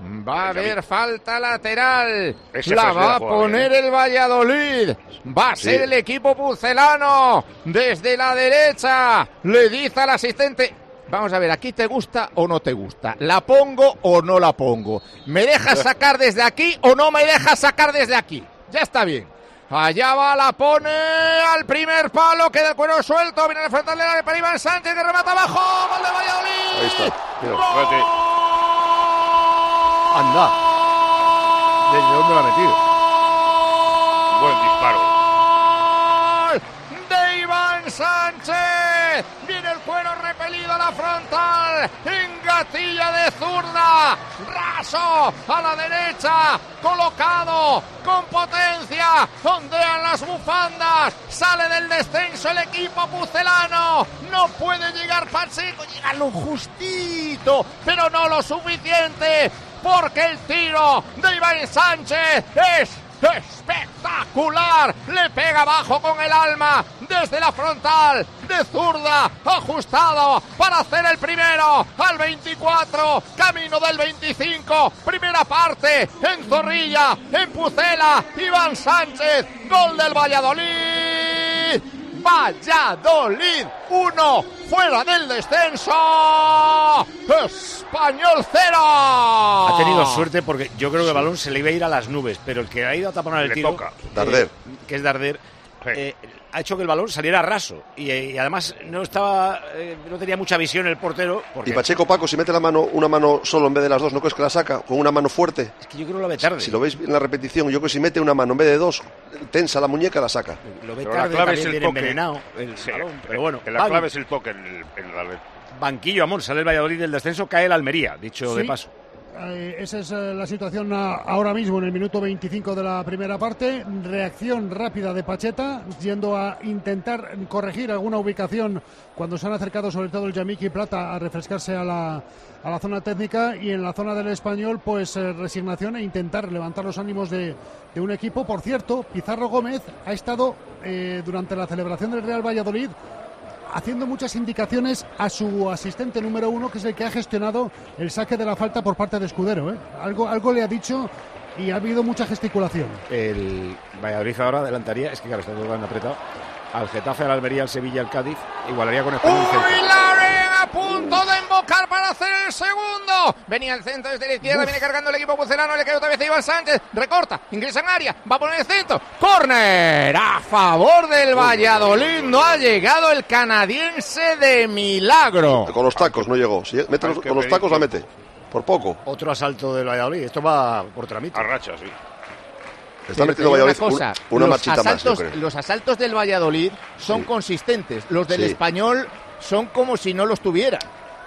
Va a haber falta lateral. Ese la va a juega poner el Valladolid. Va a ser el equipo pucelano. Desde la derecha. Le dice al asistente. Vamos a ver, ¿aquí te gusta o no te gusta? ¿La pongo o no la pongo? ¿Me dejas sacar desde aquí o no me dejas sacar desde aquí? Ya está bien. Allá va, la pone al primer palo, queda el cuero suelto, viene de la para Iván Sánchez que remata abajo, gol de Valladolid. Ahí está. Anda. ¿Desde dónde lo ha metido? Buen disparo. De Iván Sánchez. Viene el cuero repelido a la frontal. Engatilla de zurda. Raso a la derecha. Colocado con potencia. Ondean las bufandas. Sale del descenso el equipo pucelano. No puede llegar Pacheco. Llega lo justito. Pero no lo suficiente. Porque el tiro de Iván Sánchez es espectacular. Le pega abajo con el alma desde la frontal de zurda, ajustado para hacer el primero al 24, camino del 25, primera parte en Zorrilla, en Pucela, Iván Sánchez, gol del Valladolid. Valladolid 1 fuera del descenso. Español 0. Ha tenido suerte porque yo creo que el balón se le iba a ir a las nubes, pero el que ha ido a taponar el Le tiro, toca. Darder. eh, que es Darder, Sí. eh, ha hecho que el balón saliera raso y, eh, y además no estaba, eh, no tenía mucha visión el portero. Porque Y Pacheco Paco, si mete la mano, una mano solo en vez de las dos, ¿no crees que la saca? Con una mano fuerte. es que yo creo que lo ve tarde. Si lo veis en la repetición, yo creo que si mete una mano en vez de dos, tensa la muñeca, la saca. Lo ve Pero la tarde, clave también es el toque. envenenado el Sí, balón, pero bueno. La clave es el toque en el, en la red. Banquillo, amor, sale el Valladolid del descenso, cae el Almería, dicho de paso. Eh, esa es eh, la situación a- ahora mismo en el minuto 25 de la primera parte. Reacción rápida de Pacheta, yendo a intentar corregir alguna ubicación cuando se han acercado sobre todo el Yamiki Plata a refrescarse a la, a la zona técnica y en la zona del español pues eh, resignación e intentar levantar los ánimos de, de un equipo. Por cierto, Pizarro Gómez ha estado durante la celebración del Real Valladolid haciendo muchas indicaciones a su asistente número uno, que es el que ha gestionado el saque de la falta por parte de Escudero. ¿eh? Algo, algo le ha dicho y ha habido mucha gesticulación. El Valladolid ahora adelantaría, es que claro, está todo tan apretado, al Getafe, al Almería, al Sevilla, al Cádiz, igualaría con Español a punto de embocar para hacer el segundo. Venía el centro desde la izquierda, viene cargando el equipo pucelano, le cae otra vez a Iván Sánchez, recorta, ingresa en área, va a poner el centro, córner a favor del Valladolid, no ha llegado el canadiense de milagro. Con los tacos no llegó. Si mete los- Hay que con los tacos la mete. Por poco. Otro asalto del Valladolid, esto va por tramito. A racha, sí. Está metiendo Valladolid una cosa, un- una los marchita más, yo asaltos, creo. Los asaltos del Valladolid son Sí. consistentes, los del Sí. español son como si no los tuviera.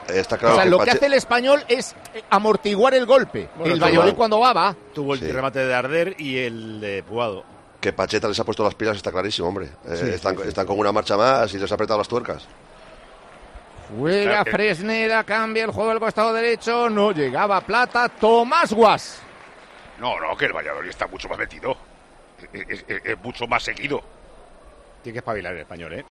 Está claro o sea, que lo que hace el español es amortiguar el golpe. Bueno, el. Valladolid cuando va, va. Tuvo el Sí. remate de Darder y el de Puado. que Pacheta les ha puesto las pilas está clarísimo, hombre. Eh, están, sí, sí. están con una marcha más y les ha apretado las tuercas. Juega Claro que- Fresneda, cambia el juego al costado derecho, no llegaba Plata, Tomás Guas. No, no, que el Valladolid está mucho más metido. Es, es- es mucho más seguido. Tiene que espabilar el español, ¿eh?